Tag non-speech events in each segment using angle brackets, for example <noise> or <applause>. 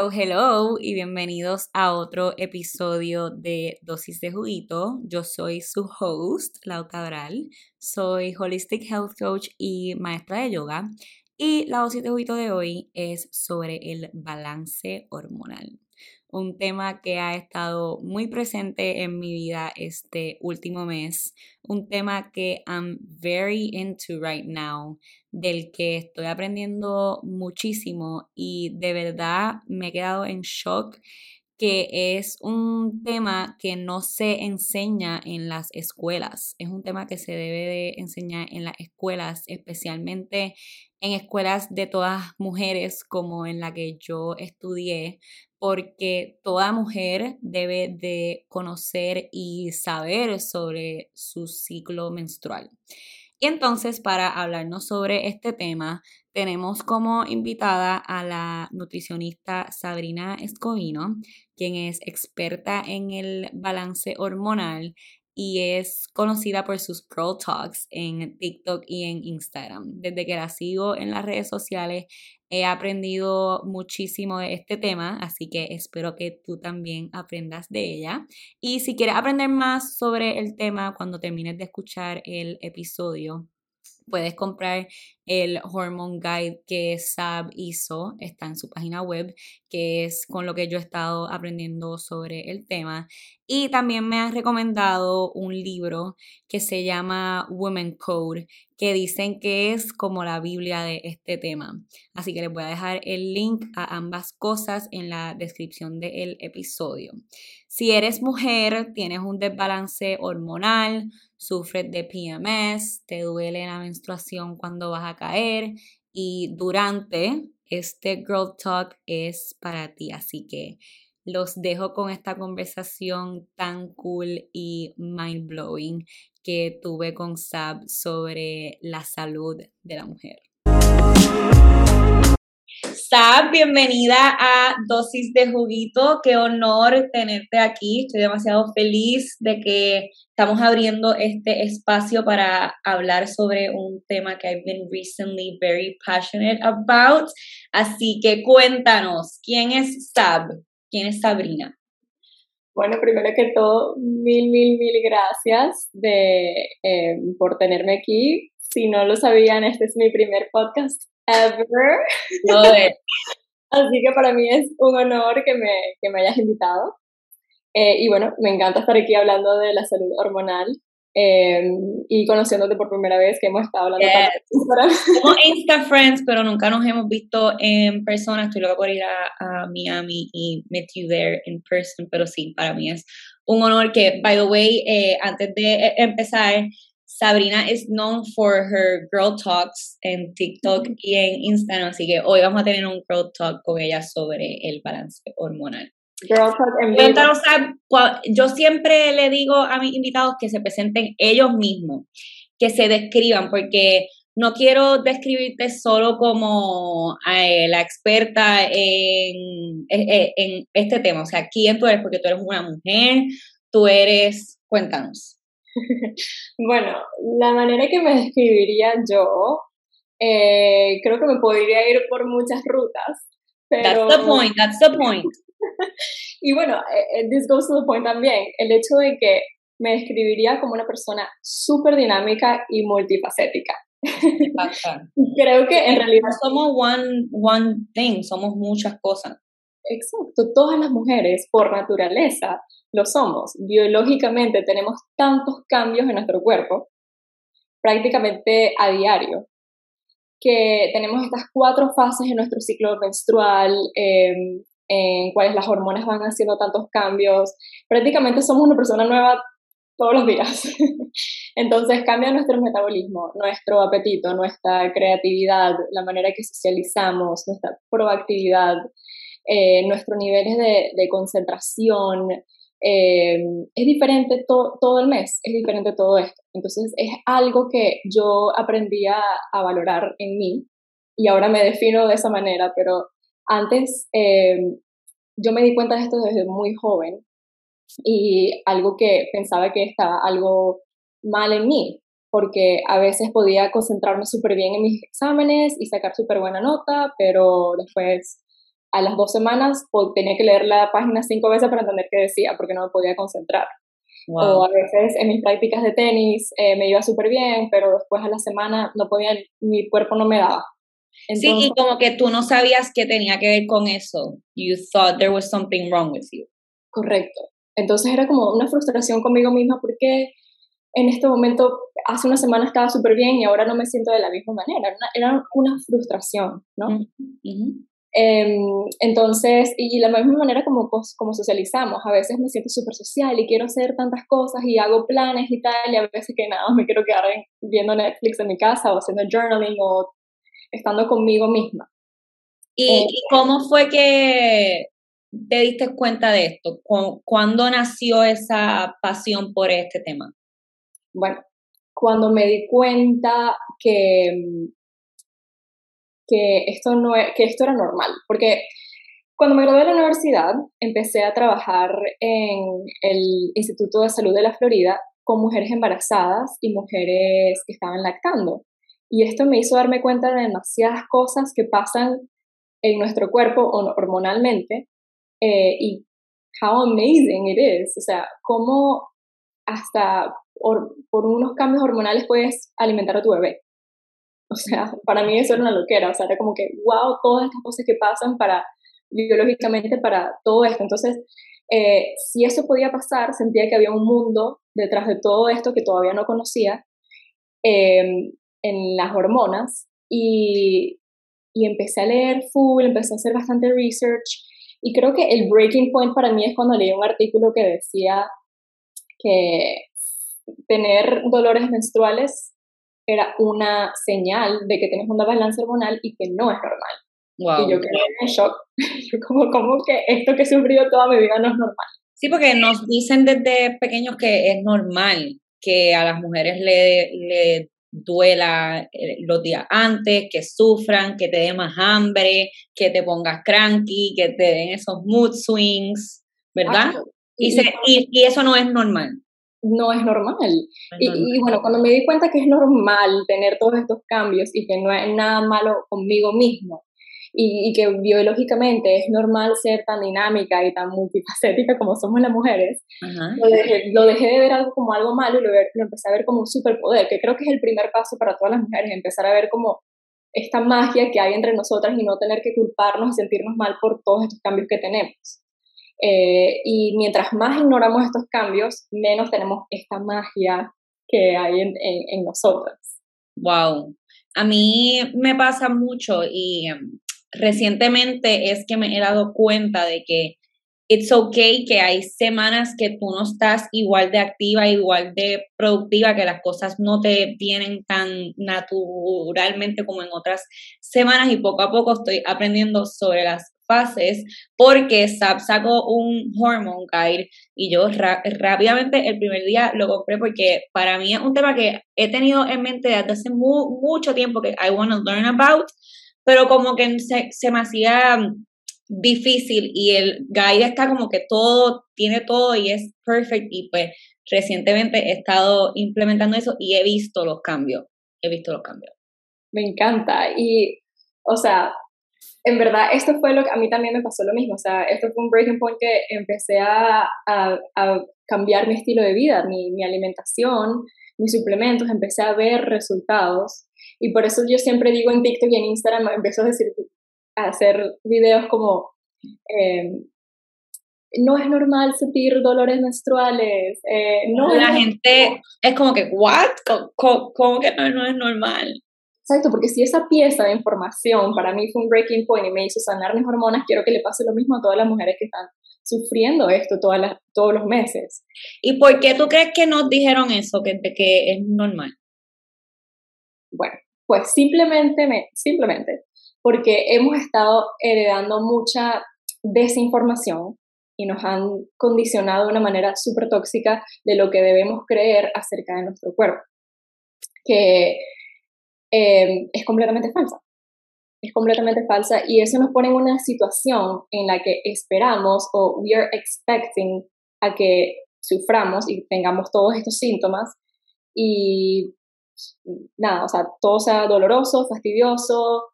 Hello, hello y bienvenidos a otro episodio de Dosis de Juguito. Yo soy su host, Lau Cabral. Soy Holistic Health Coach y maestra de yoga. Y la dosis de juguito de hoy es sobre el balance hormonal un tema que ha estado muy presente en mi vida este último mes, un tema que I'm very into right now, del que estoy aprendiendo muchísimo y de verdad me he quedado en shock que es un tema que no se enseña en las escuelas. Es un tema que se debe de enseñar en las escuelas, especialmente en escuelas de todas mujeres como en la que yo estudié, porque toda mujer debe de conocer y saber sobre su ciclo menstrual. Y entonces, para hablarnos sobre este tema, tenemos como invitada a la nutricionista Sabrina Escobino, quien es experta en el balance hormonal y es conocida por sus Girl Talks en TikTok y en Instagram. Desde que la sigo en las redes sociales he aprendido muchísimo de este tema, así que espero que tú también aprendas de ella. Y si quieres aprender más sobre el tema cuando termines de escuchar el episodio, puedes comprar el Hormone Guide que Sab hizo, está en su página web, que es con lo que yo he estado aprendiendo sobre el tema. Y también me han recomendado un libro que se llama Women Code, que dicen que es como la Biblia de este tema. Así que les voy a dejar el link a ambas cosas en la descripción del episodio. Si eres mujer, tienes un desbalance hormonal, sufres de PMS, te duele la menstruación cuando vas a caer y durante este Girl Talk es para ti. Así que los dejo con esta conversación tan cool y mind blowing que tuve con Sab sobre la salud de la mujer. Sab, bienvenida a Dosis de Juguito. Qué honor tenerte aquí. Estoy demasiado feliz de que estamos abriendo este espacio para hablar sobre un tema que I've been recently very passionate about. Así que cuéntanos, ¿quién es Sab? ¿Quién es Sabrina? Bueno, primero que todo, mil, mil, mil gracias de, eh, por tenerme aquí. Si no lo sabían, este es mi primer podcast ever. <laughs> Así que para mí es un honor que me, que me hayas invitado. Eh, y bueno, me encanta estar aquí hablando de la salud hormonal em, y conociéndote por primera vez que hemos estado hablando. Somos Insta Friends, pero nunca nos hemos visto en persona. Estoy loca por ir a, Miami y meet you there in person, pero sí, para mí es un honor que, by the way, eh, antes de eh, empezar, Sabrina is known for her girl talks en TikTok y en Instagram, así que hoy vamos a tener un girl talk con ella sobre el balance hormonal. Cuéntanos, yo siempre le digo a mis invitados que se presenten ellos mismos, que se describan, porque no quiero describirte solo como eh, la experta en, en, en este tema, o sea, quién tú eres, porque tú eres una mujer, tú eres, cuéntanos. <laughs> bueno, la manera que me describiría yo, eh, creo que me podría ir por muchas rutas. Pero... That's the point, that's the point. <laughs> y bueno, eh, eh, this goes to the point también, el hecho de que me describiría como una persona súper dinámica y multifacética. <laughs> Creo que en realidad somos one, one thing, somos muchas cosas. Exacto, todas las mujeres por naturaleza lo somos. Biológicamente tenemos tantos cambios en nuestro cuerpo, prácticamente a diario, que tenemos estas cuatro fases en nuestro ciclo menstrual, em, en cuales las hormonas van haciendo tantos cambios. Prácticamente somos una persona nueva todos los días. <laughs> Entonces cambia nuestro metabolismo, nuestro apetito, nuestra creatividad, la manera que socializamos, nuestra proactividad, eh, nuestros niveles de, concentración, eh, es diferente todo el mes, es diferente todo esto. Entonces es algo que yo aprendí a, valorar en mí y ahora me defino de esa manera, pero antes eh, yo me di cuenta de esto desde muy joven y algo que pensaba que estaba algo mal en mí, porque a veces podía concentrarme súper bien en mis exámenes y sacar súper buena nota, pero después a las dos semanas tenía que leer la página cinco veces para entender qué decía, porque no me podía concentrar. O a veces en mis prácticas de tenis eh, me iba súper bien, pero después a la semana no podía, mi cuerpo no me daba. Sí, y como que tú no sabías qué tenía que ver con eso. You thought there was something wrong with you. Correcto. Entonces era como una frustración conmigo misma porque en este momento, hace una semana estaba súper bien y ahora no me siento de la misma manera. Era una, frustración, ¿no? Em, entonces, y la misma manera como, como socializamos, a veces me siento súper social y quiero hacer tantas cosas y hago planes y tal, y a veces que nada, me quiero quedar viendo Netflix en mi casa o haciendo journaling o estando conmigo misma. ¿Y, eh, cómo fue que te diste cuenta de esto? ¿Cuándo nació esa pasión por este tema? Bueno, cuando me di cuenta que que esto, no, e, que esto era normal, porque cuando me gradué de la universidad empecé a trabajar en el Instituto de Salud de la Florida con mujeres embarazadas y mujeres que estaban lactando. Y esto me hizo darme cuenta de demasiadas cosas que pasan en nuestro cuerpo hormonalmente eh, y how amazing it is. O sea, cómo hasta por unos cambios hormonales puedes alimentar a tu bebé. O sea, para mí eso era una loquera, o sea, era como que, wow, todas estas cosas que pasan para, biológicamente para todo esto. Entonces, eh, si eso podía pasar, sentía que había un mundo detrás de todo esto que todavía no conocía em, en las hormonas y, y empecé a leer full, empecé a hacer bastante research y creo que el breaking point para mí es cuando leí un artículo que decía que tener dolores menstruales era una señal de que tienes una balanza hormonal y que no es normal. Y yo quedé en shock. <laughs> Yo como, como que esto que he sufrido toda mi vida no es normal. Sí, porque nos dicen desde pequeños que es normal que a las mujeres le, le duela eh, los días antes, que sufran, que te dé más hambre, que te pongas cranky, que te den esos mood swings, ¿verdad? y, y, eso no es normal no es normal. y, bueno, cuando me di cuenta que es normal tener todos estos cambios y que no hay nada malo conmigo mismo, y, que biológicamente es normal ser tan dinámica y tan multifacética como somos las mujeres, lo dejé, lo dejé, de ver algo como algo malo y lo, lo, empecé a ver como un superpoder, que creo que es el primer paso para todas las mujeres, empezar a ver como esta magia que hay entre nosotras y no tener que culparnos y sentirnos mal por todos estos cambios que tenemos. Eh, y mientras más ignoramos estos cambios, menos tenemos esta magia que hay en, en, nosotras. Wow. A mí me pasa mucho y em, recientemente es que me he dado cuenta de que it's okay que hay semanas que tú no estás igual de activa, igual de productiva, que las cosas no te vienen tan naturalmente como en otras semanas y poco a poco estoy aprendiendo sobre las fases porque SAP sacó un hormone guide y yo rápidamente el primer día lo compré porque para mí es un tema que he tenido en mente desde hace mucho tiempo que I want to learn about, pero como que se, se me hacía difícil y el guide está como que todo, tiene todo y es perfect y pues recientemente he estado implementando eso y he visto los cambios, he visto los cambios. Me encanta y, o sea, en verdad esto fue lo que a mí también me pasó lo mismo, o sea, esto fue un breaking point que empecé a, a, cambiar mi estilo de vida, mi, mi alimentación, mis suplementos, empecé a ver resultados y por eso yo siempre digo en TikTok y en Instagram, empiezo a decir, hacer videos como em, no es normal sentir dolores menstruales. Eh, no la gente es como que, ¿what? ¿Cómo, que no, no, es normal? Exacto, porque si esa pieza de información para mí fue un breaking point y me hizo sanar mis hormonas, quiero que le pase lo mismo a todas las mujeres que están sufriendo esto todas las, todos los meses. ¿Y por qué tú crees que nos dijeron eso, que, que es normal? Bueno, pues simplemente, me, simplemente porque hemos estado heredando mucha desinformación y nos han condicionado de una manera súper tóxica de lo que debemos creer acerca de nuestro cuerpo, que em, es completamente falsa. Es completamente falsa y eso nos pone en una situación en la que esperamos o we are expecting a que suframos y tengamos todos estos síntomas y nada, o sea, todo sea doloroso, fastidioso,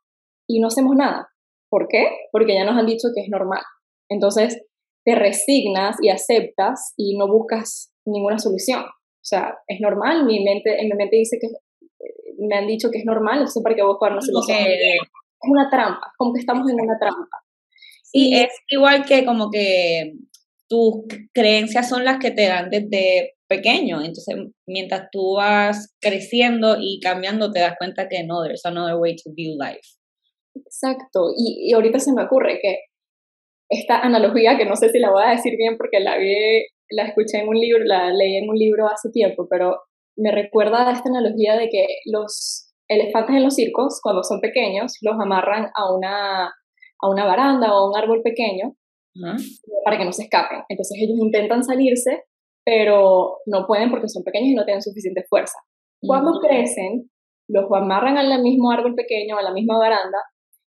y no hacemos nada. ¿Por qué? Porque ya nos han dicho que es normal. Entonces, te resignas y aceptas y no buscas ninguna solución. O sea, es normal, mi mente, en mi mente dice que me han dicho que es normal, entonces para qué buscar una solución. Es una trampa, como que estamos en una trampa. Y, es igual que como que tus creencias son las que te dan desde pequeño, entonces mientras tú vas creciendo y cambiando te das cuenta que no, there's another way to view life. Exacto, y, y ahorita se me ocurre que esta analogía, que no sé si la voy a decir bien porque la vi, la escuché en un libro, la leí en un libro hace tiempo, pero me recuerda a esta analogía de que los elefantes en los circos, cuando son pequeños, los amarran a una, a una baranda o a un árbol pequeño para que no se escapen. Entonces ellos intentan salirse, pero no pueden porque son pequeños y no tienen suficiente fuerza. Cuando crecen, los amarran al mismo árbol pequeño, a la misma baranda,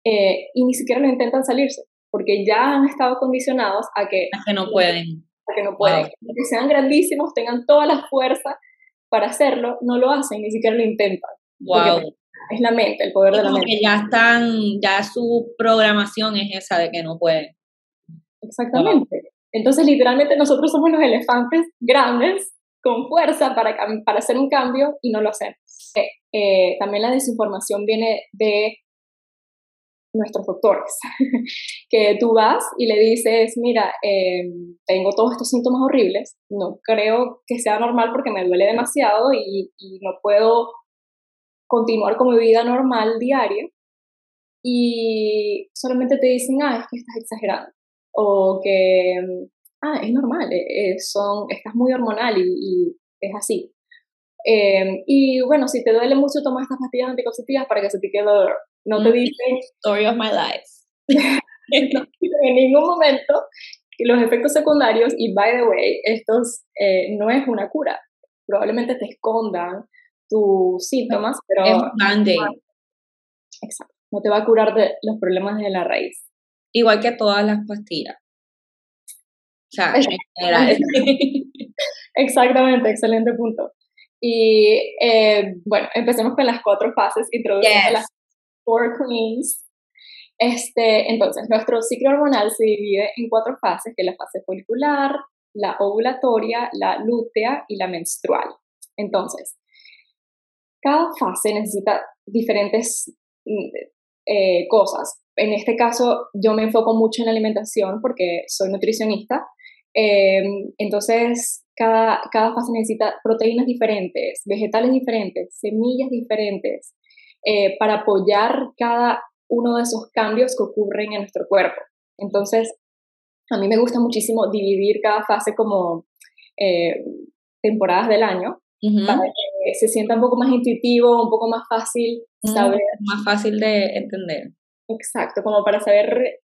eh, y ni siquiera lo intentan salirse, porque ya han estado condicionados a que, a que no pueden. A que no pueden. Que sean grandísimos, tengan toda la fuerza para hacerlo, no lo hacen, ni siquiera lo intentan. Wow. Es la mente, el poder de la mente. Que ya están, ya su programación es esa de que no pueden. Exactamente. Entonces, literalmente nosotros somos los elefantes grandes con fuerza para, para hacer un cambio y no lo hacemos. Eh, eh, también la desinformación viene de nuestros doctores, <laughs> que tú vas y le dices, mira, em, tengo todos estos síntomas horribles, no creo que sea normal porque me duele demasiado y, no puedo continuar con mi vida normal diaria, y solamente te dicen, ah, es que estás exagerando, o que, ah, es normal, eh, eh, son, estás muy hormonal y, es así. Em, y bueno, si te duele mucho, toma estas pastillas anticonceptivas para que se te quede dolor. No te dicen. <laughs> Story of my life. <laughs> en ningún momento los efectos secundarios, y by the way, estos eh, no es una cura. Probablemente te escondan tus síntomas, pero. Es band Exacto. No te va a curar de los problemas de la raíz. Igual que todas las pastillas. O sea, <laughs> Exactamente, excelente punto. Y eh, bueno, empecemos con las cuatro fases, introduciendo las four queens. Este, entonces, nuestro ciclo hormonal se divide en cuatro fases, que es la fase folicular, la ovulatoria, la lútea y la menstrual. Entonces, cada fase necesita diferentes mm, eh, cosas. En este caso, yo me enfoco mucho en la alimentación porque soy nutricionista. Eh, entonces, cada, cada fase necesita proteínas diferentes, vegetales diferentes, semillas diferentes, eh, para apoyar cada uno de esos cambios que ocurren en nuestro cuerpo. Entonces, a mí me gusta muchísimo dividir cada fase como eh, temporadas del año para que se sienta un poco más intuitivo, un poco más fácil saber. más fácil de entender. Exacto, como para saber,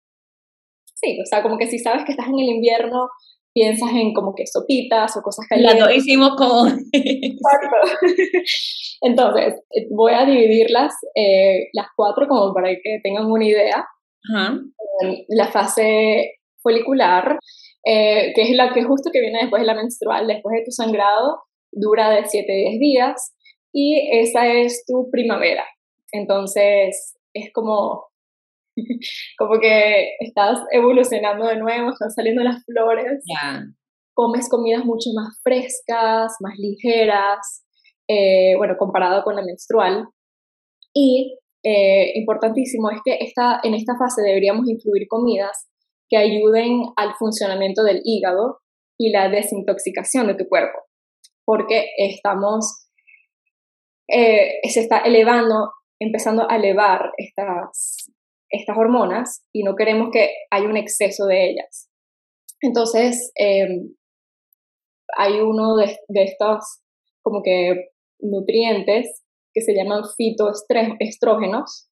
sí, o sea, como que si sabes que estás en el invierno, piensas en como que sopitas o cosas calientes. Las hicimos como... Exacto. <laughs> Entonces, voy a dividirlas eh, las cuatro como para que tengan una idea. La fase folicular, eh, que es la que justo que viene después de la menstrual, después de tu sangrado, dura de 7 a 10 días y esa es tu primavera. Entonces, es como <laughs> como que estás evolucionando de nuevo, están saliendo las flores, comes comidas mucho más frescas, más ligeras, eh, bueno, comparado con la menstrual. Y eh, importantísimo es que esta, en esta fase deberíamos incluir comidas que ayuden al funcionamiento del hígado y la desintoxicación de tu cuerpo, porque estamos, eh, se está elevando, empezando a elevar estas, estas hormonas y no queremos que haya un exceso de ellas. Entonces, em, hay uno de, estos como que nutrientes que se llaman fitoestrógenos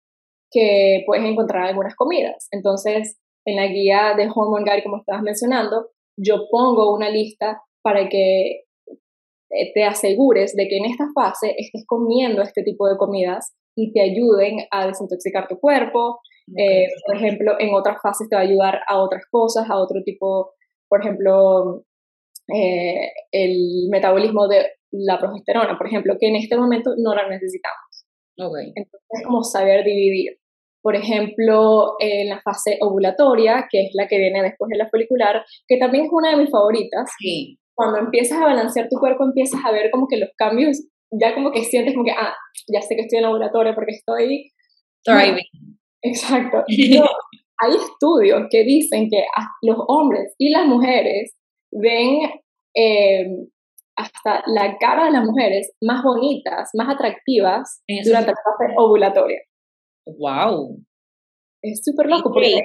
que puedes encontrar en algunas comidas. Entonces, en la guía de Hormone Guide, como estabas mencionando, yo pongo una lista para que eh, te asegures de que en esta fase estés comiendo este tipo de comidas y te ayuden a desintoxicar tu cuerpo, eh, por ejemplo, en otras fases te va a ayudar a otras cosas, a otro tipo, por ejemplo, eh, el metabolismo de la progesterona, por ejemplo, que en este momento no la necesitamos. Okay. Entonces, es como saber dividir. por ejemplo, en la fase ovulatoria, que es la que viene después de la folicular, que también es una de mis favoritas. Sí. Cuando empiezas a balancear tu cuerpo, empiezas a ver como que los cambios, ya como que sientes como que, ah, ya sé que estoy en la ovulatoria porque estoy... Thriving. Exacto. <laughs> Hay estudios que dicen que los hombres y las mujeres ven eh, hasta la cara de las mujeres más bonitas, más atractivas durante la fase ovulatoria. ¡Wow! Es súper loco porque,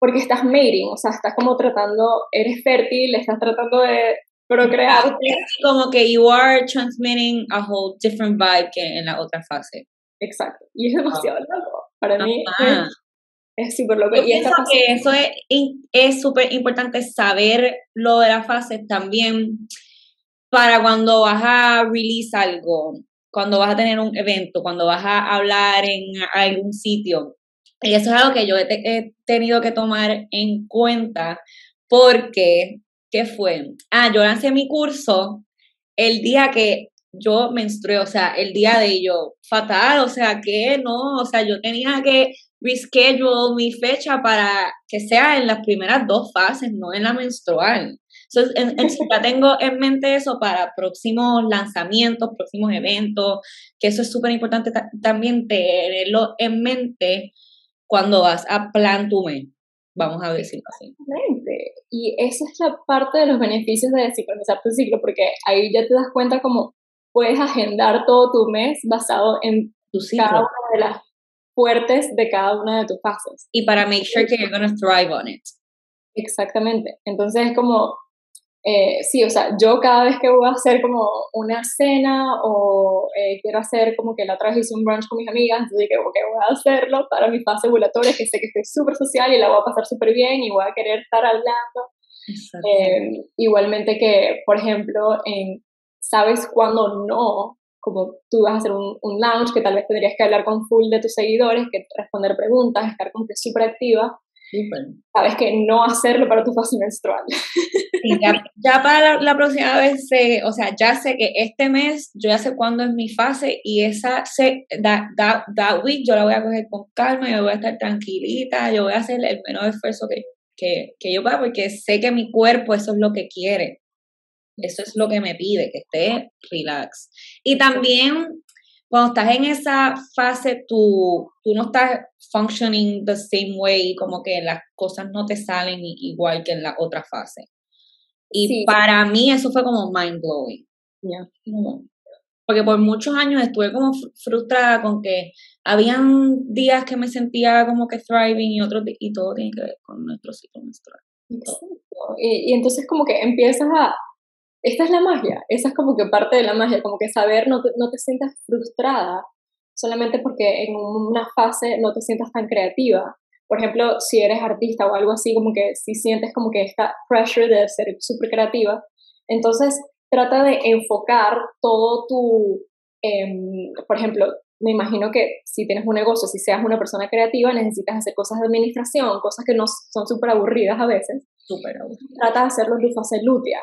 porque estás mating, o sea, estás como tratando, eres fértil, estás tratando de procrear. Como que you are transmitting a whole different vibe que en la otra fase. Exacto. Y es demasiado loco. Para mí es súper loco. y pienso que eso es súper importante saber lo de la fase también para cuando vas a release algo cuando vas a tener un evento, cuando vas a hablar en algún sitio. Y eso es algo que yo he, tenido que tomar en cuenta porque, ¿qué fue? Ah, yo lancé mi curso el día que yo menstrué, o sea, el día de ello, fatal, o sea, que no, o sea, yo tenía que reschedule mi fecha para que sea en las primeras dos fases, no en la menstrual. Entonces, ya tengo en mente eso para próximos lanzamientos, próximos eventos, que eso es súper importante también tenerlo en mente cuando vas a plan tu mes, vamos a decirlo así. Y esa es la parte de los beneficios de sincronizar tu ciclo, porque ahí ya te das cuenta cómo puedes agendar todo tu mes basado en cada una de las fuertes de cada una de tus fases. Y para make sure que you're going to thrive on it. Exactamente. Entonces es como eh, sí, o sea, yo cada vez que voy a hacer como una cena o eh, quiero hacer como que la otra vez hice un brunch con mis amigas, entonces dije, ok, voy a hacerlo para mi fase ovulatoria, que sé que estoy súper social y la voy a pasar súper bien y voy a querer estar hablando. Eh, igualmente que, por ejemplo, en, sabes cuándo no, como tú vas a hacer un, un lounge que tal vez tendrías que hablar con full de tus seguidores, que responder preguntas, estar como que súper activa Sabes que no hacerlo para tu fase menstrual. ya, para la, próxima vez, o sea, ya sé que este mes, yo ya sé cuándo es mi fase y esa, se, that, week yo la voy a coger con calma, yo voy a estar tranquilita, yo voy a hacer el menor esfuerzo que, que, que yo pueda porque sé que mi cuerpo eso es lo que quiere. Eso es lo que me pide, que esté relax. Y también cuando estás en esa fase, tú, tú no estás functioning the same way, como que las cosas no te salen igual que en la otra fase. Y para mí eso fue como mind blowing. Porque por muchos años estuve como frustrada con que habían días que me sentía como que thriving y otros y todo tiene que ver con nuestro ciclo menstrual. Y, y entonces como que empiezas a, esta es la magia, esa es como que parte de la magia, como que saber no te, no te sientas frustrada solamente porque en una fase no te sientas tan creativa. Por ejemplo, si eres artista o algo así, como que si sientes como que esta pressure de ser súper creativa, entonces trata de enfocar todo tu, em, por ejemplo, me imagino que si tienes un negocio, si seas una persona creativa, necesitas hacer cosas de administración, cosas que no son súper aburridas a veces. Súper aburridas. Trata de hacerlo en tu fase lútea,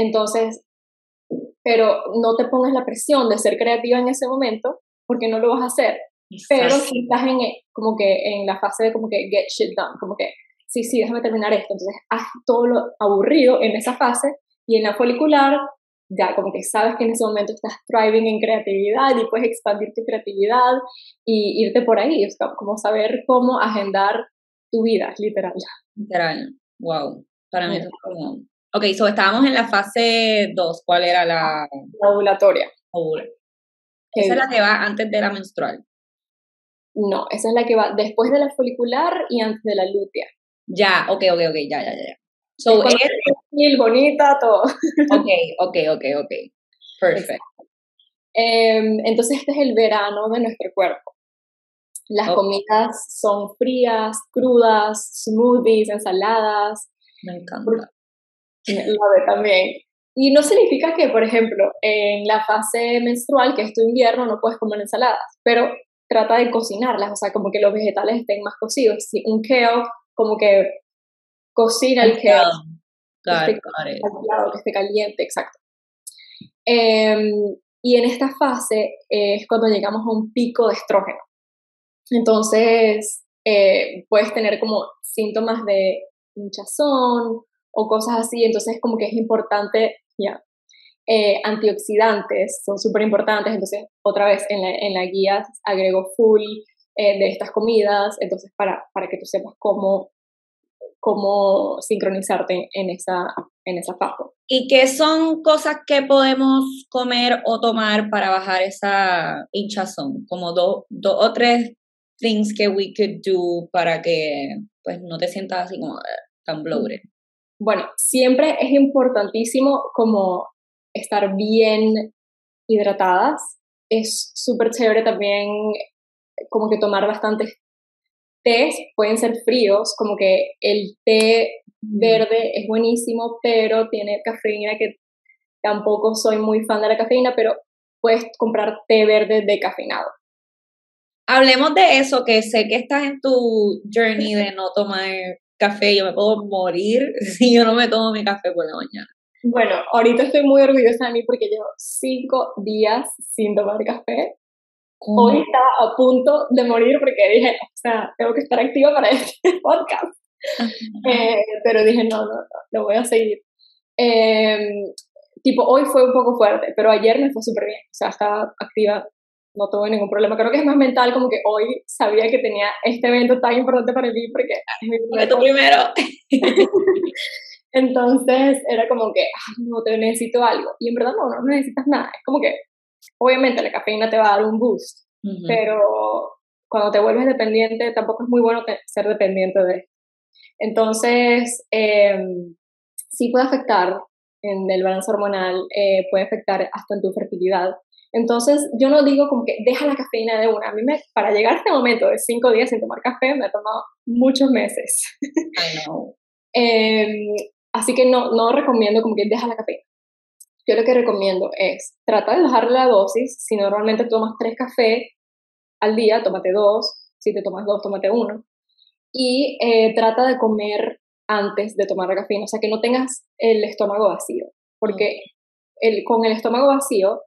entonces, pero no te pongas la presión de ser creativa en ese momento porque no lo vas a hacer. Pero si estás en, como que en la fase de como que get shit done, como que sí, sí, déjame terminar esto. Entonces, haz todo lo aburrido en esa fase y en la folicular ya como que sabes que en ese momento estás thriving en creatividad y puedes expandir tu creatividad y irte por ahí, o sea, como saber cómo agendar tu vida, literal. Literal, wow. Para mí es como Ok, so estábamos en la fase 2. ¿Cuál era la? La ovulatoria. Esa es la que va antes de la menstrual. No, esa es la que va después de la folicular y antes de la lútea. Ya, ok, ok, ok, ya, ya, ya. So, es es bonita, todo. <laughs> Ok, ok, ok, ok. Perfecto. Em, entonces este es el verano de nuestro cuerpo. Las comidas son frías, crudas, smoothies, ensaladas. Me encanta. Lo también. Y no significa que, por ejemplo, en la fase menstrual, que es tu invierno, no puedes comer ensaladas, pero trata de cocinarlas, o sea, como que los vegetales estén más cocidos. Si un kale, como que cocina el kale. que, esté, caliente, exacto. Em, y en esta fase es cuando llegamos a un pico de estrógeno. Entonces, eh, puedes tener como síntomas de hinchazón o cosas así, entonces como que es importante, ya, eh, antioxidantes son súper importantes, entonces otra vez en la, en la guía agrego full eh, de estas comidas, entonces para, para que tú sepas cómo, cómo sincronizarte en esa, en esa ¿Y qué son cosas que podemos comer o tomar para bajar esa hinchazón? Como dos o tres things que we could do para que pues no te sientas así como eh, tan bloated. Bueno, siempre es importantísimo como estar bien hidratadas. Es súper chévere también como que tomar bastantes tés, pueden ser fríos, como que el té verde es buenísimo, pero tiene cafeína que tampoco soy muy fan de la cafeína, pero puedes comprar té verde decafeinado. Hablemos de eso, que sé que estás en tu journey de no tomar café, yo me puedo morir <laughs> si yo no me tomo mi café por la mañana. Bueno, ahorita estoy muy orgullosa de mí porque llevo cinco días sin tomar café. Hoy estaba a punto de morir porque dije, o sea, tengo que estar activa para <laughs> este podcast. Eh, pero dije, no, no, no, lo voy a seguir. Em, tipo, hoy fue un poco fuerte, pero ayer me fue súper bien. O sea, estaba activa, no tuve ningún problema. Creo que es más mental, como que hoy sabía que tenía este evento tan importante para mí porque es mi primero. <laughs> Entonces era como que, no, te necesito algo. Y en verdad no, no necesitas nada. Es como que, obviamente la cafeína te va a dar un boost, pero cuando te vuelves dependiente tampoco es muy bueno ser dependiente de Entonces, eh, sí puede afectar en el balance hormonal, eh, puede afectar hasta en tu fertilidad. Entonces, yo no digo como que deja la cafeína de una. A mí, me, para llegar a este momento de cinco días sin tomar café, me ha tomado muchos meses. I know. eh, Así que no, no recomiendo como que deja la cafeína. Yo lo que recomiendo es trata de bajar la dosis. Si normalmente tomas tres cafés al día, tómate dos. Si te tomas dos, tómate uno. Y eh, trata de comer antes de tomar la cafeína, o sea, que no tengas el estómago vacío, porque el, con el estómago vacío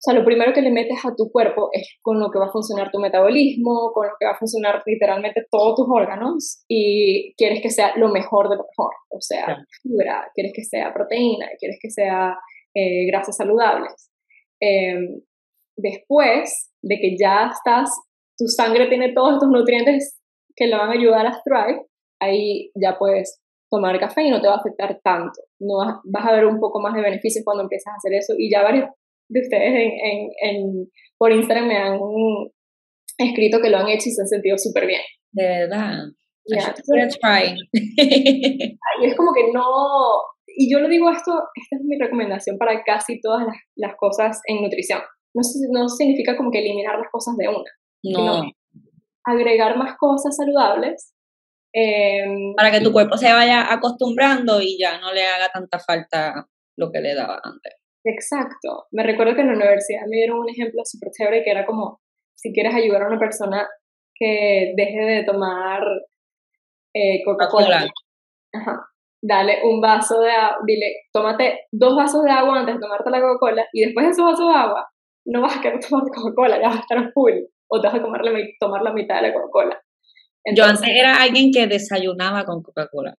o sea, lo primero que le metes a tu cuerpo es con lo que va a funcionar tu metabolismo, con lo que va a funcionar literalmente todos tus órganos y quieres que sea lo mejor de lo mejor. O sea, fibra, quieres que sea proteína, quieres que sea eh, grasas saludables. Em, después de que ya estás, tu sangre tiene todos estos nutrientes que le van a ayudar a thrive, ahí ya puedes tomar café y no te va a afectar tanto. No vas, vas a ver un poco más de beneficios cuando empiezas a hacer eso y ya varios de ustedes en, en, por Instagram me han escrito que lo han hecho y se han sentido súper bien. De verdad. Yeah. try. y es como que no, y yo lo digo esto, esta es mi recomendación para casi todas las, las cosas en nutrición. No, no significa como que eliminar las cosas de una. No. agregar más cosas saludables. Em, para que tu cuerpo se vaya acostumbrando y ya no le haga tanta falta lo que le daba antes. Exacto. Me recuerdo que en la universidad me dieron un ejemplo súper chévere que era como, si quieres ayudar a una persona que deje de tomar eh, Coca-Cola, dale un vaso de agua, dile, tómate dos vasos de agua antes de tomarte la Coca-Cola y después de esos vasos de agua no vas a querer tomar Coca-Cola, ya vas a estar full o te vas a tomar la, tomar la mitad de la Coca-Cola. Yo antes era alguien que desayunaba con Coca-Cola.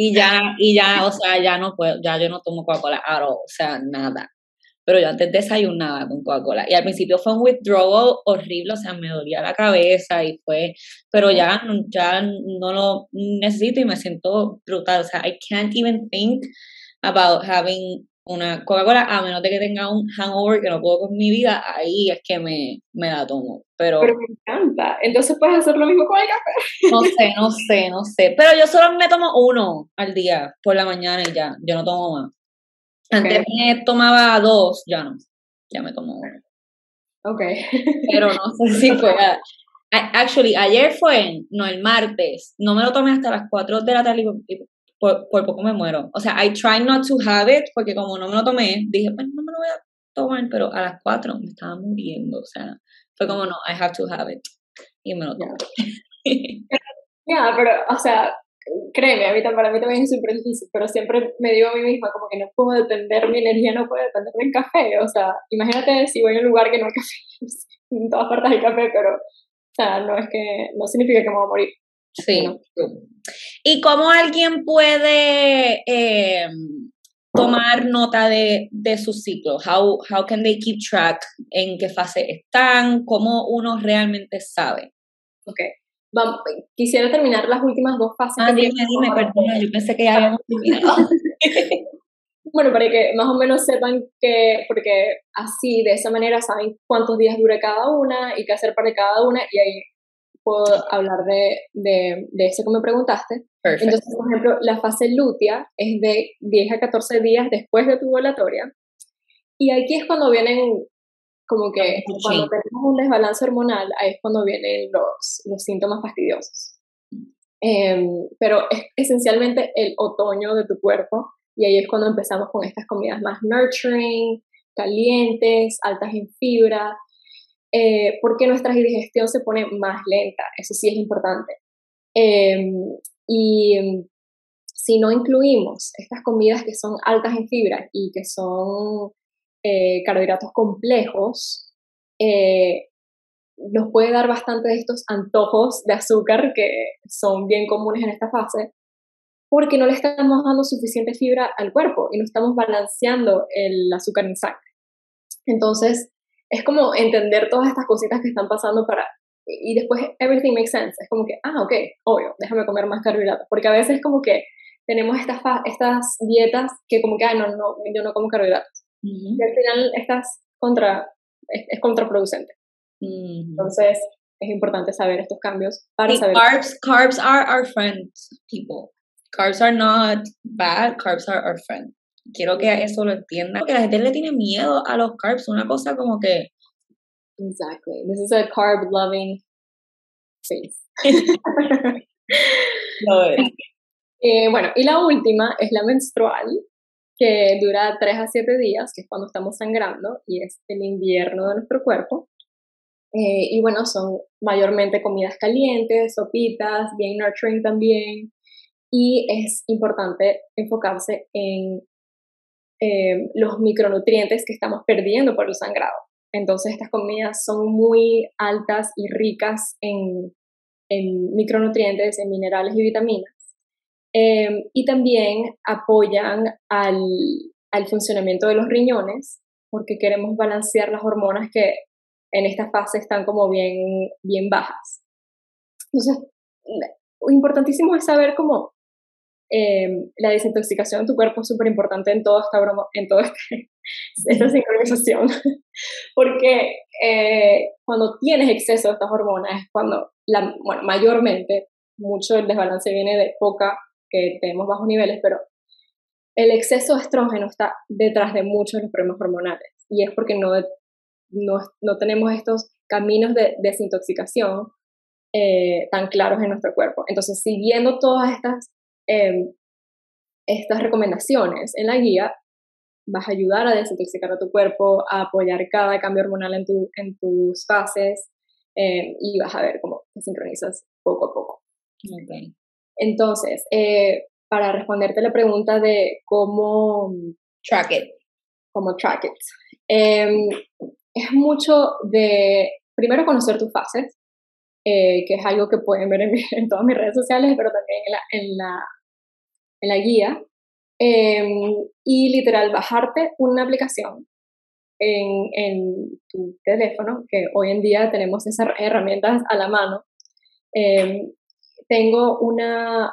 Y ya, y ya, o sea, ya no puedo, ya yo no tomo Coca-Cola o sea, nada. Pero yo antes desayunaba con Coca-Cola. Y al principio fue un withdrawal horrible, o sea, me dolía la cabeza y fue, pero ya, ya no lo necesito y me siento brutal. O sea, I can't even think about having una Coca-Cola, a menos de que tenga un hangover que no puedo con mi vida, ahí es que me, me la tomo. Pero, pero me encanta. Entonces puedes hacer lo mismo con el café. No sé, no sé, no sé. Pero yo solo me tomo uno al día, por la mañana y ya. Yo no tomo más. Antes me tomaba dos, ya no. Ya me tomo uno. Ok. Pero no sé si fue. Actually, ayer fue, no, el martes. No me lo tomé hasta las 4 de la tarde por, por, poco me muero. O sea, I try not to have it, porque como no me lo tomé, dije, pues no me lo voy a tomar, pero a las 4 me estaba muriendo. O sea, fue como, no, I have to have it. Y me lo tomé. Ya, <laughs> pero, o sea, créeme, a mí, para mí también es súper difícil, pero siempre me digo a mí misma como que no puedo depender, mi energía no puede depender del café, o sea, imagínate si voy a un lugar que no hay café, <laughs> en todas partes hay café, pero, o sea, no es que, no significa que me voy a morir. Sí. ¿Y cómo alguien puede eh, tomar nota de, de su ciclo? How, how can they keep track? ¿En qué fase están? ¿Cómo uno realmente sabe? Ok. Vamos, quisiera terminar las últimas dos fases. Ah, dime, dime, perdona, yo pensé que ya habíamos terminado. <laughs> bueno, para que más o menos sepan que, porque así, de esa manera, saben cuántos días dura cada una y qué hacer para cada una, y ahí puedo hablar de, de, de eso que me preguntaste. Entonces, por ejemplo, la fase lútea es de 10 a 14 días después de tu volatoria. Y aquí es cuando vienen, como que cuando tenemos un desbalance hormonal, ahí es cuando vienen los, los síntomas fastidiosos. Em, pero es esencialmente el otoño de tu cuerpo y ahí es cuando empezamos con estas comidas más nurturing, calientes, altas en fibra, eh, porque nuestra digestión se pone más lenta, eso sí es importante. Em, y si no incluimos estas comidas que son altas en fibra y que son eh, carbohidratos complejos, eh, nos puede dar bastante de estos antojos de azúcar que son bien comunes en esta fase, porque no le estamos dando suficiente fibra al cuerpo y no estamos balanceando el azúcar en sangre. Entonces, es como entender todas estas cositas que están pasando para y después everything makes sense. Es como que, ah, ok, obvio, déjame comer más carbohidratos. Porque a veces como que tenemos estas, estas dietas que como que, ah, no, no, yo no como carbohidratos. Y al final estás contra, es, contraproducente. Entonces, es importante saber estos cambios para saber. Carbs, carbs are our friends, people. Carbs are not bad, carbs are our friend. Quiero que eso lo entiendan. Porque la gente le tiene miedo a los carbs, una cosa como que Exactly. This is a carb loving face. <laughs> eh, bueno, y la última es la menstrual, que dura 3 a 7 días, que es cuando estamos sangrando y es el invierno de nuestro cuerpo. Eh, y bueno, son mayormente comidas calientes, sopitas, bien nurturing también. Y es importante enfocarse en eh, los micronutrientes que estamos perdiendo por el sangrado. Entonces estas comidas son muy altas y ricas en, micronutrientes, en minerales y vitaminas. Em, y también apoyan al, funcionamiento de los riñones porque queremos balancear las hormonas que en esta fase están como bien, bien bajas. Entonces, importantísimo es saber cómo Em, la desintoxicación de tu cuerpo es súper importante en toda esta broma, en toda este, <laughs> esta sincronización, <laughs> porque eh, cuando tienes exceso de estas hormonas es cuando, la, bueno, mayormente, mucho del desbalance viene de poca, que tenemos bajos niveles, pero el exceso de estrógeno está detrás de muchos de los problemas hormonales y es porque no, no, no tenemos estos caminos de desintoxicación eh, tan claros en nuestro cuerpo. Entonces, siguiendo todas estas Em, estas recomendaciones en la guía, vas a ayudar a desintoxicar a tu cuerpo, a apoyar cada cambio hormonal en, tu, en tus fases em, y vas a ver cómo te sincronizas poco a poco. Entonces, eh, para responderte la pregunta de cómo track it, cómo track it, em, es mucho de primero conocer tus fases, eh, que es algo que pueden ver en, <laughs> en, todas mis redes sociales, pero también en la, en la en la guía, em, y literal bajarte una aplicación en, en, tu teléfono, que hoy en día tenemos esas herramientas a la mano. Em, tengo una,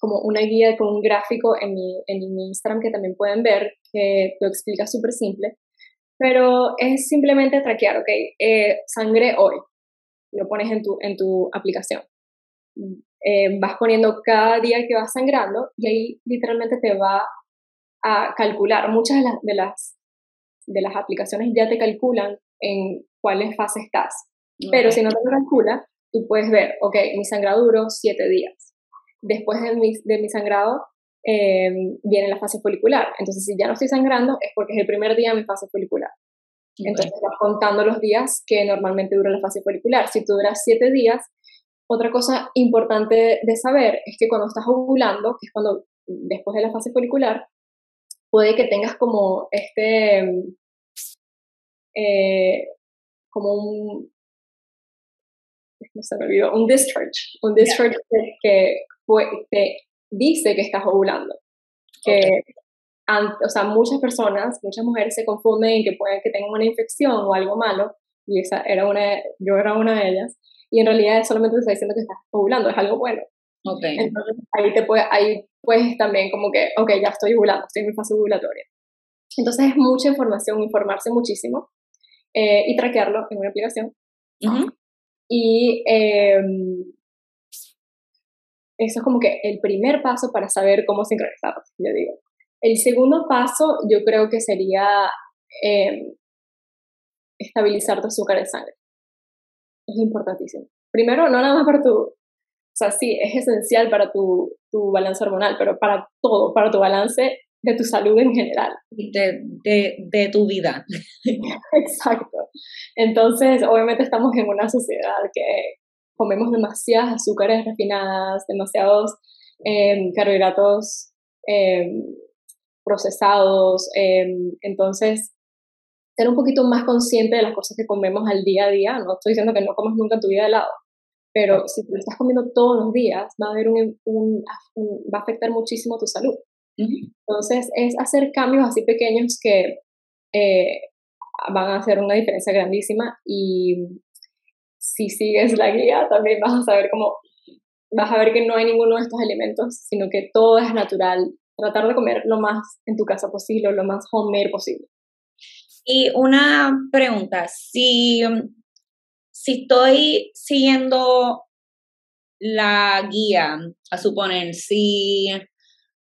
como una guía con un gráfico en mi, en mi Instagram que también pueden ver, que lo explica súper simple, pero es simplemente traquear, ok, eh, sangre hoy, lo pones en tu, en tu aplicación. Eh, vas poniendo cada día que vas sangrando y ahí literalmente te va a calcular. Muchas de las, de las, de las aplicaciones ya te calculan en cuáles fases estás. Pero si no te lo calcula, tú puedes ver, ok, mi sangrado duró siete días. Después de mi, de mi sangrado eh, viene la fase folicular. Entonces, si ya no estoy sangrando, es porque es el primer día de mi fase folicular. Entonces vas contando los días que normalmente dura la fase folicular. Si tú duras siete días, Otra cosa importante de saber es que cuando estás ovulando, que es cuando después de la fase folicular, puede que tengas como este, eh, como un, no se me olvidó, un discharge, un discharge que, te dice que estás ovulando. Que, o sea, muchas personas, muchas mujeres se confunden en que pueden que tengan una infección o algo malo, y esa era una, yo era una de ellas, y en realidad solamente te está diciendo que estás ovulando, es algo bueno. Okay. Entonces ahí, te puede, ahí puedes también como que, ok, ya estoy ovulando, estoy en mi fase ovulatoria. Entonces es mucha información, informarse muchísimo eh, y traquearlo en una aplicación. Y em, eso es como que el primer paso para saber cómo sincronizar, yo digo. El segundo paso yo creo que sería em, estabilizar tu azúcar de sangre. Es importantísimo. Primero, no nada más para tu, o sea, sí, es esencial para tu, tu balance hormonal, pero para todo, para tu balance de tu salud en general. De, de, de tu vida. <laughs> Exacto. Entonces, obviamente estamos en una sociedad que comemos demasiadas azúcares refinadas, demasiados eh, carbohidratos em, procesados. Em, entonces, ser un poquito más consciente de las cosas que comemos al día a día. No estoy diciendo que no comas nunca en tu vida helado, pero si lo estás comiendo todos los días, va a, haber un, un, va a afectar muchísimo tu salud. Entonces, es hacer cambios así pequeños que eh, van a hacer una diferencia grandísima y si sigues la guía también vas a saber cómo, vas a ver que no hay ninguno de estos elementos, sino que todo es natural. Tratar de comer lo más en tu casa posible, lo más homemade posible. Y una pregunta, si, si estoy siguiendo la guía, a suponer, si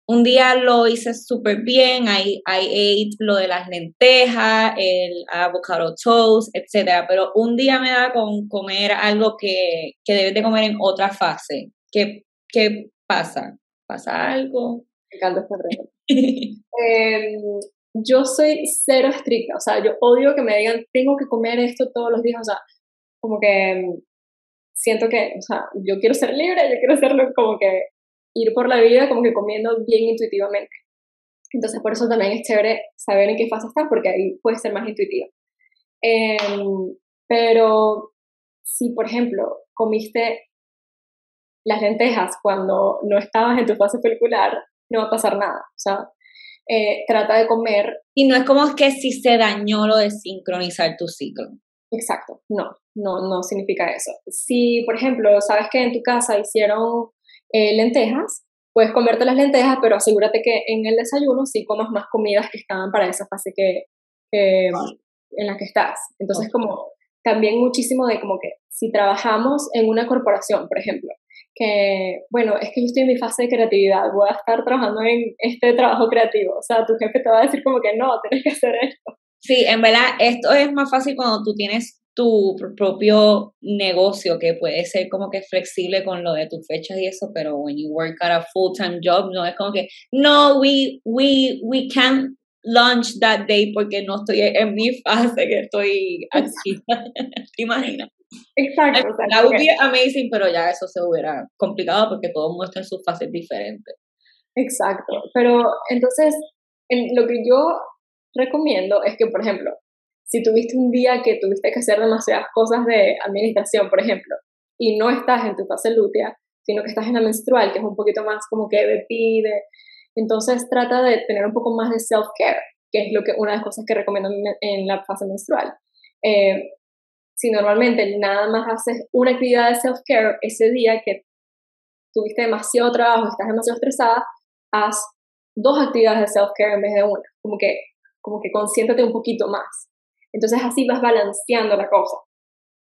un día lo hice súper bien, I, I ate lo de las lentejas, el avocado toast, etc. Pero un día me da con comer algo que, que debes de comer en otra fase. ¿Qué, qué pasa? ¿Pasa algo? Me encanta esta pregunta. <laughs> Yo soy cero estricta, o sea, yo odio que me digan, tengo que comer esto todos los días, o sea, como que siento que, o sea, yo quiero ser libre, yo quiero serlo como que ir por la vida como que comiendo bien intuitivamente. Entonces por eso también es chévere saber en qué fase estás porque ahí puedes ser más intuitiva. Em, pero si, por ejemplo, comiste las lentejas cuando no estabas en tu fase folicular, no va a pasar nada. O sea, eh, trata de comer. Y no es como que si se dañó lo de sincronizar tu ciclo. Exacto, no, no, no significa eso. Si, por ejemplo, sabes que en tu casa hicieron eh, lentejas, puedes comerte las lentejas, pero asegúrate que en el desayuno sí comas más comidas que estaban para esa fase que, en la que estás. Entonces, como también muchísimo de como que si trabajamos en una corporación, por ejemplo, que, bueno, es que yo estoy en mi fase de creatividad, voy a estar trabajando en este trabajo creativo, o sea, tu jefe te va a decir como que no, tienes que hacer esto. Sí, en verdad, esto es más fácil cuando tú tienes tu propio negocio que puede ser como que flexible con lo de tus fechas y eso, pero when you work at a full-time job, no es como que, no, we, we, we can't launch that day porque no estoy en mi fase que estoy aquí. <laughs> ¿Te? Exacto. That would be amazing, pero ya eso se hubiera complicado porque todo en sus fases diferentes. Exacto. Pero entonces, en lo que yo recomiendo es que, por ejemplo, si tuviste un día que tuviste que hacer demasiadas cosas de administración, por ejemplo, y no estás en tu fase lútea, sino que estás en la menstrual, que es un poquito más como que de ti, entonces trata de tener un poco más de self-care, que es lo que una de las cosas que recomiendo en la fase menstrual. Eh, si normalmente nada más haces una actividad de self-care ese día que tuviste demasiado trabajo, estás demasiado estresada, haz dos actividades de self-care en vez de una, como que, como que consiéntate un poquito más. Entonces así vas balanceando la cosa.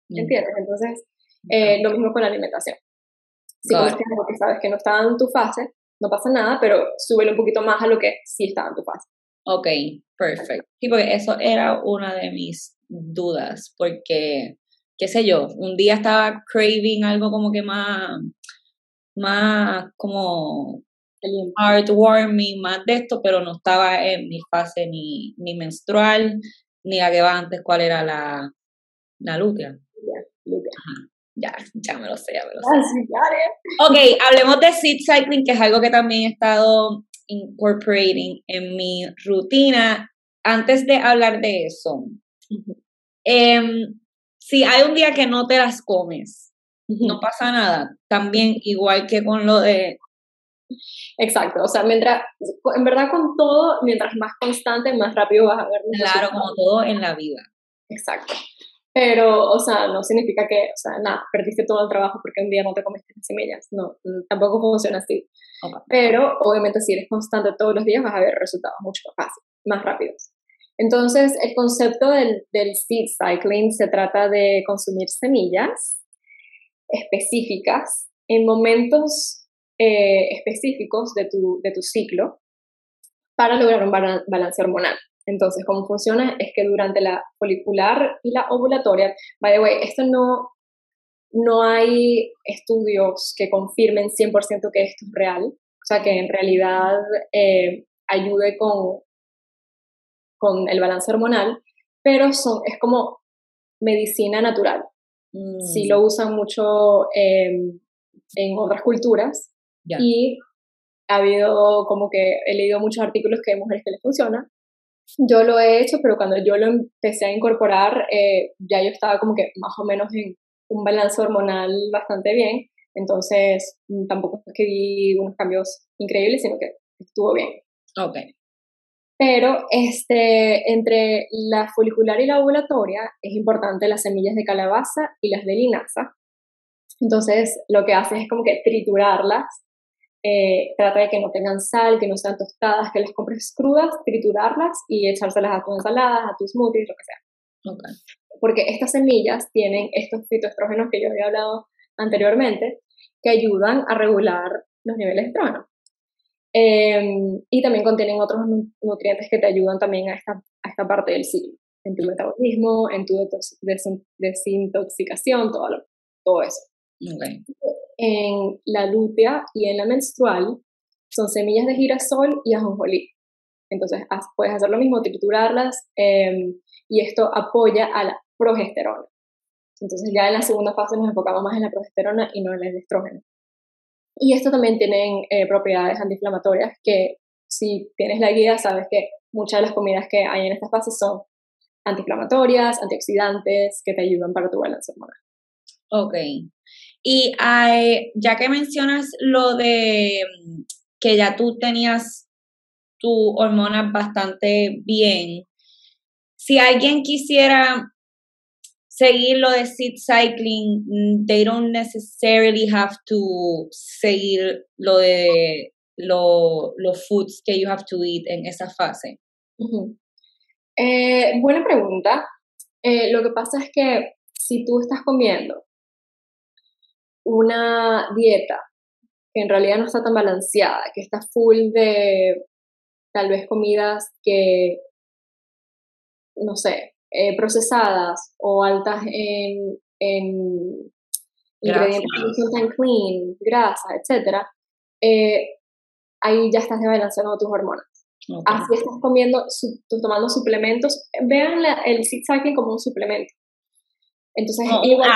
Mm. ¿Entiendes? Entonces, eh, lo mismo con la alimentación. Si comes algo que sabes que no está en tu fase, no pasa nada, pero súbele un poquito más a lo que sí está en tu fase. Ok, perfecto. Sí, porque eso era una de mis dudas, porque, qué sé yo, un día estaba craving algo como que más, más como heartwarming, más de esto, pero no estaba en mi fase ni, ni menstrual, ni la que va antes, ¿cuál era la, la lútea? Ya, ya me lo sé, ya me lo sé. Ok, hablemos de seed cycling, que es algo que también he estado incorporating en mi rutina. Antes de hablar de eso, em, si hay un día que no te las comes, no pasa nada. También igual que con lo de... Exacto, o sea, mientras, en verdad con todo, mientras más constante, más rápido vas a ver. Claro, como todo en la vida. Exacto. Pero, o sea, no significa que, o sea, nada, perdiste todo el trabajo porque un día no te comiste las semillas. No, tampoco funciona así. Pero, obviamente, si eres constante todos los días, vas a ver resultados mucho más fáciles, más rápidos. Entonces, el concepto del, seed cycling se trata de consumir semillas específicas en momentos eh, específicos de tu, de tu ciclo para lograr un balance hormonal. Entonces, cómo funciona es que durante la folicular y la ovulatoria, by the way, esto no, no hay estudios que confirmen 100% que esto es real, o sea, que en realidad eh, ayude con, con el balance hormonal, pero son, es como medicina natural. Sí mm. lo usan mucho em, en otras culturas y ha habido como que he leído muchos artículos que hay mujeres que les funciona yo lo he hecho, pero cuando yo lo empecé a incorporar, eh, ya yo estaba como que más o menos en un balance hormonal bastante bien. Entonces, mm, tampoco es que vi unos cambios increíbles, sino que estuvo bien. Ok. Pero este, entre la folicular y la ovulatoria es importante las semillas de calabaza y las de linaza. Entonces, lo que haces es como que triturarlas eh, trata de que no tengan sal, que no sean tostadas, que las compres crudas, triturarlas y echárselas a tus ensaladas, a tus smoothies, lo que sea. Porque estas semillas tienen estos fitoestrógenos que yo había hablado anteriormente, que ayudan a regular los niveles de estrógeno. Em, y también contienen otros nutrientes que te ayudan también a esta, a esta parte del ciclo, en tu metabolismo, en tu desintoxicación, todo, lo, todo eso. Okay en la lútea y en la menstrual son semillas de girasol y ajonjolí. Entonces puedes hacer lo mismo, triturarlas em, y esto apoya a la progesterona. Entonces ya en la segunda fase nos enfocamos más en la progesterona y no en el estrógeno. Y esto también tiene eh, propiedades antiinflamatorias que si tienes la guía sabes que muchas de las comidas que hay en esta fase son antiinflamatorias, antioxidantes, que te ayudan para tu balance hormonal. Ok. Y ya que mencionas lo de que ya tú tenías tu hormona bastante bien, si alguien quisiera seguir lo de seed cycling, mm, they don't necessarily have to seguir lo de los foods que you have to eat en esa fase. Eh, buena pregunta. Eh, lo que pasa es que si tú estás comiendo una dieta que en realidad no está tan balanceada, que está full de tal vez comidas que, no sé, eh, procesadas o altas en, ingredientes que no son tan clean, grasa, etc., eh, ahí ya estás desbalanceando tus hormonas. Así estás comiendo, tomando suplementos. Vean el zigzagging como un suplemento. Entonces, igual,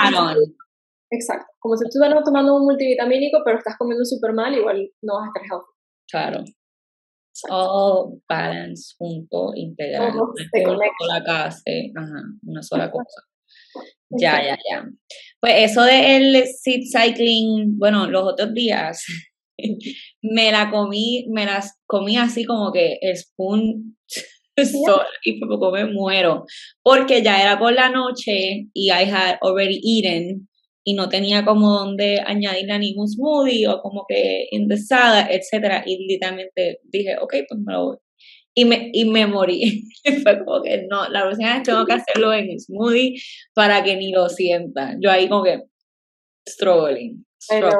Exacto. Como si estuvieras tomando un multivitamínico, pero estás comiendo súper mal, igual no vas a estar healthy. Claro. All balance junto, integral. Una sola casa, ajá, una sola cosa. Ya, ya, ya. Pues eso del seed cycling, bueno, los otros días <laughs> me la comí, me las comí así como que spoon <laughs> sola y por poco me muero. Porque ya era por la noche y I had already eaten y no tenía como donde añadirle a ningún smoothie o como que indesada, etcétera, y literalmente dije, ok, pues me lo voy. Y me, y me morí. <laughs> Fue como que no, la próxima vez tengo que hacerlo en smoothie para que ni lo sienta. Yo ahí como que struggling. struggling.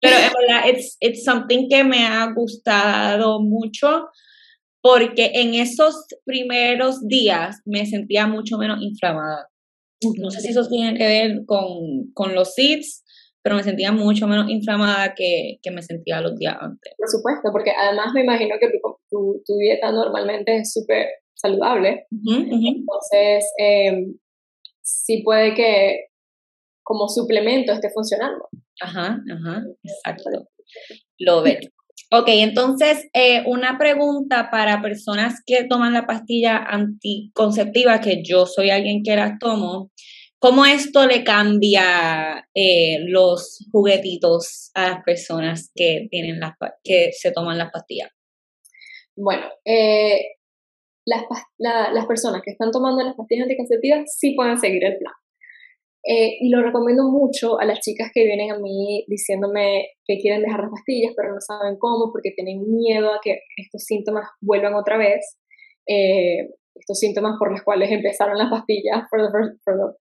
Pero en verdad, it's, it's something que me ha gustado mucho porque en esos primeros días me sentía mucho menos inflamada. No sé si eso tiene que ver con, con los seeds, pero me sentía mucho menos inflamada que, que, me sentía los días antes. Por supuesto, porque además me imagino que tu, tu, dieta normalmente es súper saludable. Entonces, eh, sí puede que como suplemento esté funcionando. Ajá, ajá, exacto. Lo ve. Ok, entonces, eh, una pregunta para personas que toman la pastilla anticonceptiva, que yo soy alguien que las tomo, ¿cómo esto le cambia eh, los juguetitos a las personas que, tienen las, que se toman las pastillas? Bueno, eh, las, las personas que están tomando las pastillas anticonceptivas sí pueden seguir el plan. Eh, y lo recomiendo mucho a las chicas que vienen a mí diciéndome que quieren dejar las pastillas, pero no saben cómo porque tienen miedo a que estos síntomas vuelvan otra vez. Eh, estos síntomas por los cuales empezaron las pastillas for the first, for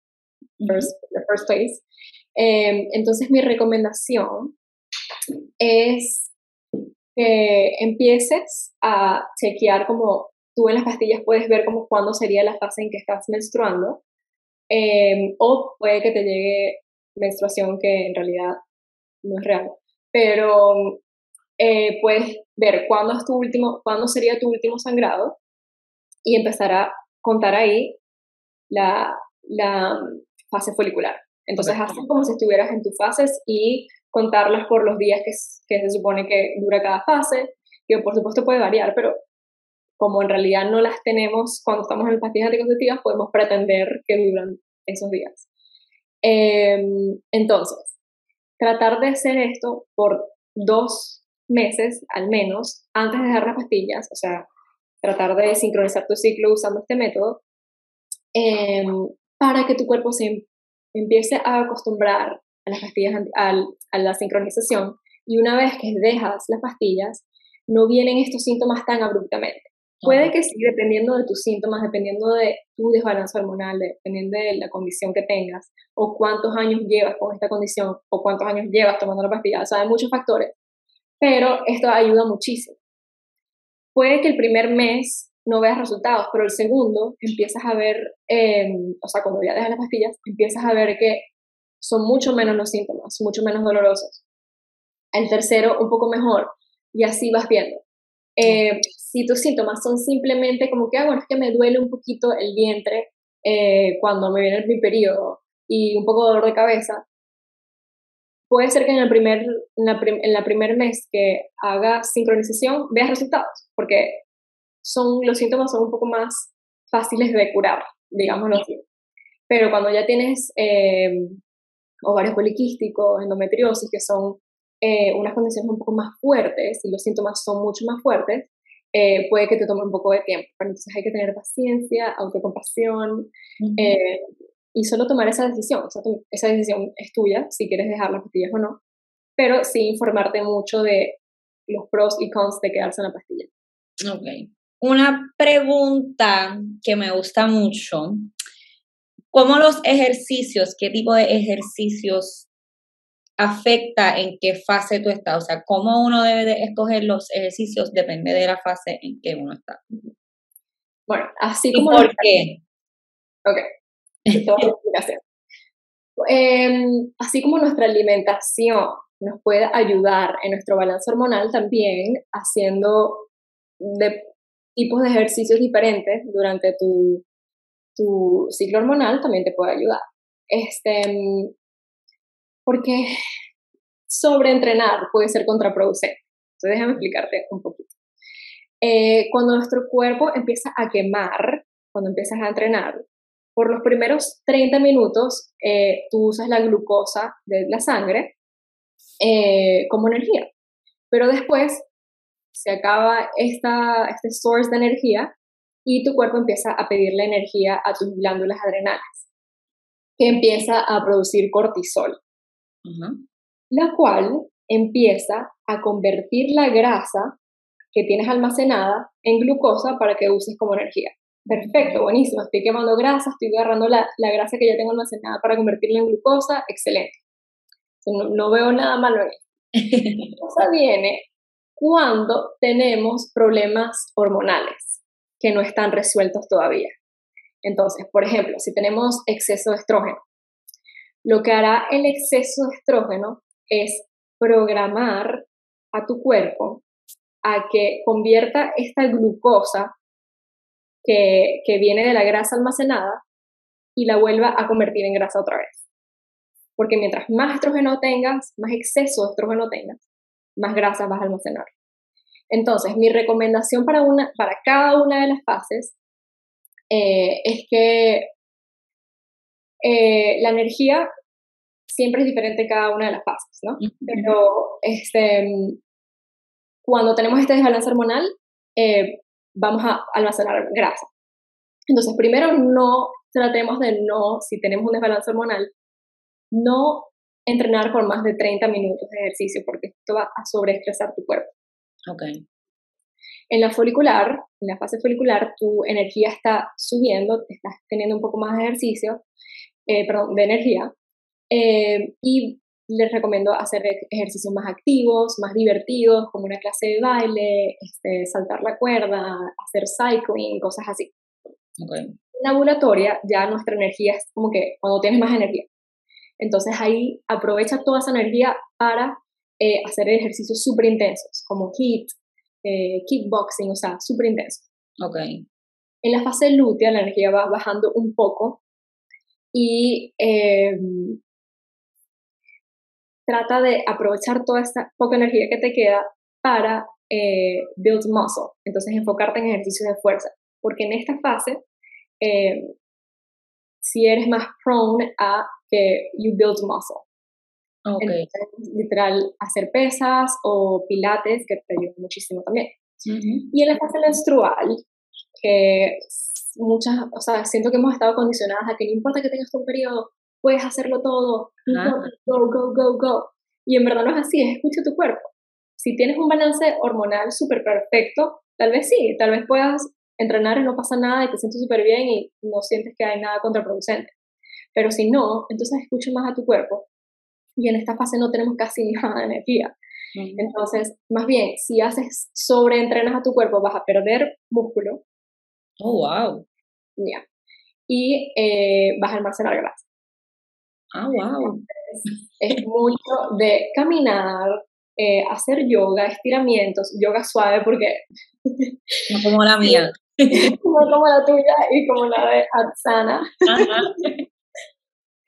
the first, place. Eh, entonces mi recomendación es que empieces a chequear como tú en las pastillas puedes ver como cuándo sería la fase en que estás menstruando Em, o puede que te llegue menstruación que en realidad no es real. Pero eh, puedes ver cuándo, es tu último, cuándo sería tu último sangrado y empezar a contar ahí la, la fase folicular. Entonces, haces como si estuvieras en tus fases y contarlas por los días que, que se supone que dura cada fase, que por supuesto puede variar, pero como en realidad no las tenemos cuando estamos en pastillas anticonceptivas, podemos pretender que duran esos días. Em, entonces, tratar de hacer esto por dos meses al menos antes de dejar las pastillas, o sea, tratar de sincronizar tu ciclo usando este método, em, para que tu cuerpo se empiece a acostumbrar a las pastillas, a la sincronización, y una vez que dejas las pastillas, no vienen estos síntomas tan abruptamente. Puede que sí, dependiendo de tus síntomas, dependiendo de tu desbalance hormonal, dependiendo de la condición que tengas, o cuántos años llevas con esta condición, o cuántos años llevas tomando la pastilla, o sea, hay muchos factores, pero esto ayuda muchísimo. Puede que el primer mes no veas resultados, pero el segundo empiezas a ver, em, o sea, cuando ya dejas las pastillas, empiezas a ver que son mucho menos los síntomas, mucho menos dolorosos. El tercero, un poco mejor, y así vas viendo. Eh, si tus síntomas son simplemente como que, ah, bueno, es que me duele un poquito el vientre eh, cuando me viene mi periodo y un poco de dolor de cabeza, puede ser que en el primer, en la, primer mes que hagas sincronización veas resultados, porque son, los síntomas son un poco más fáciles de curar, digámoslo así. Pero cuando ya tienes eh, ovarios poliquísticos, endometriosis, que son eh, unas condiciones un poco más fuertes y los síntomas son mucho más fuertes, eh, puede que te tome un poco de tiempo. entonces hay que tener paciencia, autocompasión eh, y solo tomar esa decisión. O sea, esa decisión es tuya, si quieres dejar las pastillas o no, pero sí informarte mucho de los pros y cons de quedarse en la pastilla. Ok. Una pregunta que me gusta mucho. ¿Cómo los ejercicios, qué tipo de ejercicios afecta en qué fase tú estás. O sea, cómo uno debe de escoger los ejercicios depende de la fase en que uno está. Bueno, así como... ¿Por qué? Ok. Em, así como nuestra alimentación nos puede ayudar en nuestro balance hormonal, también haciendo de tipos de ejercicios diferentes durante tu, tu ciclo hormonal también te puede ayudar. Este, porque sobreentrenar puede ser contraproducente. Entonces déjame explicarte un poquito. Eh, cuando nuestro cuerpo empieza a quemar, cuando empiezas a entrenar, por los primeros 30 minutos eh, tú usas la glucosa de la sangre eh, como energía, pero después se acaba esta, este source de energía y tu cuerpo empieza a pedirle energía a tus glándulas adrenales, que empieza a producir cortisol la cual empieza a convertir la grasa que tienes almacenada en glucosa para que uses como energía. Perfecto, buenísimo. Estoy quemando grasa, estoy agarrando la, grasa que ya tengo almacenada para convertirla en glucosa. Excelente. No, veo nada malo en esto. cosa <laughs> viene cuando tenemos problemas hormonales que no están resueltos todavía. Entonces, por ejemplo, si tenemos exceso de estrógeno, lo que hará el exceso de estrógeno es programar a tu cuerpo a que convierta esta glucosa que, viene de la grasa almacenada y la vuelva a convertir en grasa otra vez. porque mientras más estrógeno tengas, más exceso de estrógeno tengas, más grasa vas a almacenar. Entonces, mi recomendación para, una, para cada una de las fases eh, es que eh, la energía siempre es diferente en cada una de las fases, ¿no? Pero este, cuando tenemos este desbalance hormonal, eh, vamos a almacenar grasa. Entonces, primero no tratemos de no, si tenemos un desbalance hormonal, no entrenar por más de 30 minutos de ejercicio porque esto va a sobreestresar tu cuerpo. Ok. En la folicular, en la fase folicular, tu energía está subiendo, estás teniendo un poco más de ejercicio, eh, perdón, de energía, eh, y les recomiendo hacer ejercicios más activos, más divertidos, como una clase de baile, este, saltar la cuerda, hacer cycling, cosas así. Okay. En la ambulatoria ya nuestra energía es como que cuando tienes más energía. Entonces ahí aprovecha toda esa energía para eh, hacer ejercicios súper intensos, como HIIT, eh, kickboxing, o sea, súper intenso. Ok. En la fase lútea la energía va bajando un poco y em, trata de aprovechar toda esta poca energía que te queda para eh, build muscle. Entonces enfocarte en ejercicios de fuerza, porque en esta fase em, si eres más prone a que you build muscle. Okay. literal, hacer pesas o pilates, que te ayuda muchísimo también. Y en la fase menstrual, que muchas, o sea, siento que hemos estado condicionadas a que no importa que tengas tu periodo, puedes hacerlo todo, go, go, go, go. Y en verdad no es así, es escucha tu cuerpo. Si tienes un balance hormonal súper perfecto, tal vez sí, tal vez puedas entrenar y no pasa nada y te sientes súper bien y no sientes que hay nada contraproducente. Pero si no, entonces escucha más a tu cuerpo y en esta fase no tenemos casi <laughs> nada de energía. Entonces, más bien, si haces sobreentrenas a tu cuerpo, vas a perder músculo. Oh, wow. Ya. Y eh, vas a almacenar grasa. Ah, wow. es mucho de caminar, eh, hacer yoga, estiramientos, yoga suave porque... No como la mía. <laughs> no como la tuya y como la de Atsana. <laughs>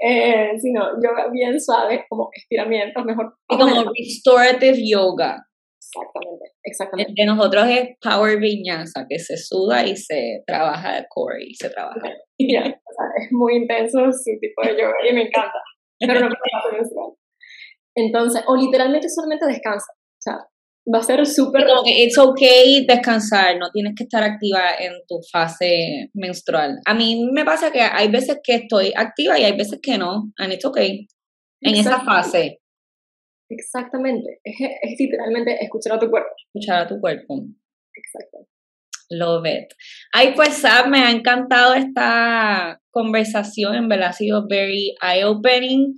Eh, sino yoga bien suave, como estiramientos, mejor. Y como restorative yoga. Exactamente, exactamente. De nosotros es power viñasa, que se suda y se trabaja de core y se trabaja. <laughs> es muy intenso su tipo de yoga y me encanta. Pero no puedo Entonces, o literalmente solamente descansa. O sea, va a ser súper... Como que it's okay descansar, no tienes que estar activa en tu fase menstrual. A mí me pasa que hay veces que estoy activa y hay veces que no, and it's okay, en esa fase. Exactamente, es, es literalmente escuchar a tu cuerpo. Escuchar a tu cuerpo. Exacto. Love it. Ay, pues Sam, me ha encantado esta conversación, en verdad ha sido very eye-opening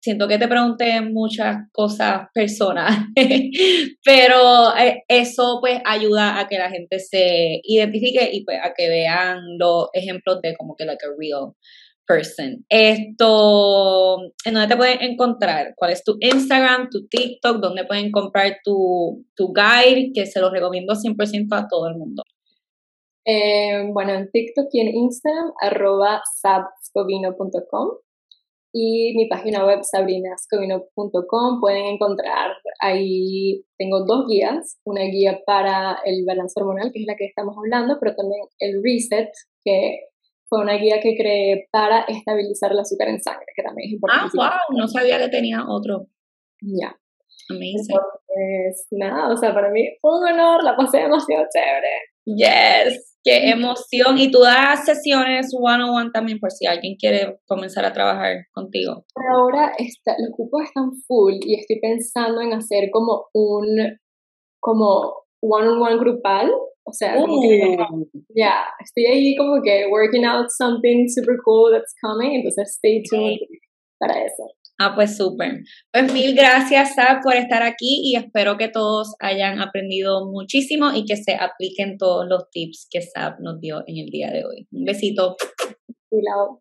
siento que te pregunté muchas cosas personales, <laughs> pero eh, eso pues ayuda a que la gente se identifique y pues a que vean los ejemplos de como que like a real person. Esto, ¿en dónde te pueden encontrar? ¿Cuál es tu Instagram, tu TikTok? ¿Dónde pueden comprar tu, tu guide? Que se los recomiendo 100% a todo el mundo. Eh, bueno, en TikTok y en Instagram, arroba sabscovino.com y mi página web sabrinascovino.com pueden encontrar ahí tengo dos guías una guía para el balance hormonal que es la que estamos hablando pero también el reset que fue una guía que creé para estabilizar el azúcar en sangre que también es importante ah wow no sabía que tenía otro ya amazing pues nada o sea para mí fue un honor la pasé demasiado chévere yes qué emoción. Y tú das sesiones one-on-one también por si alguien quiere comenzar a trabajar contigo. Ahora está, los cupos están full y estoy pensando en hacer como un, como one-on-one grupal. O sea, uh. estoy ahí como que working out something super cool that's coming, entonces stay tuned para eso. Ah, pues súper. Pues mil gracias, Sab, por estar aquí y espero que todos hayan aprendido muchísimo y que se apliquen todos los tips que Sab nos dio en el día de hoy. Un besito. Cuidado.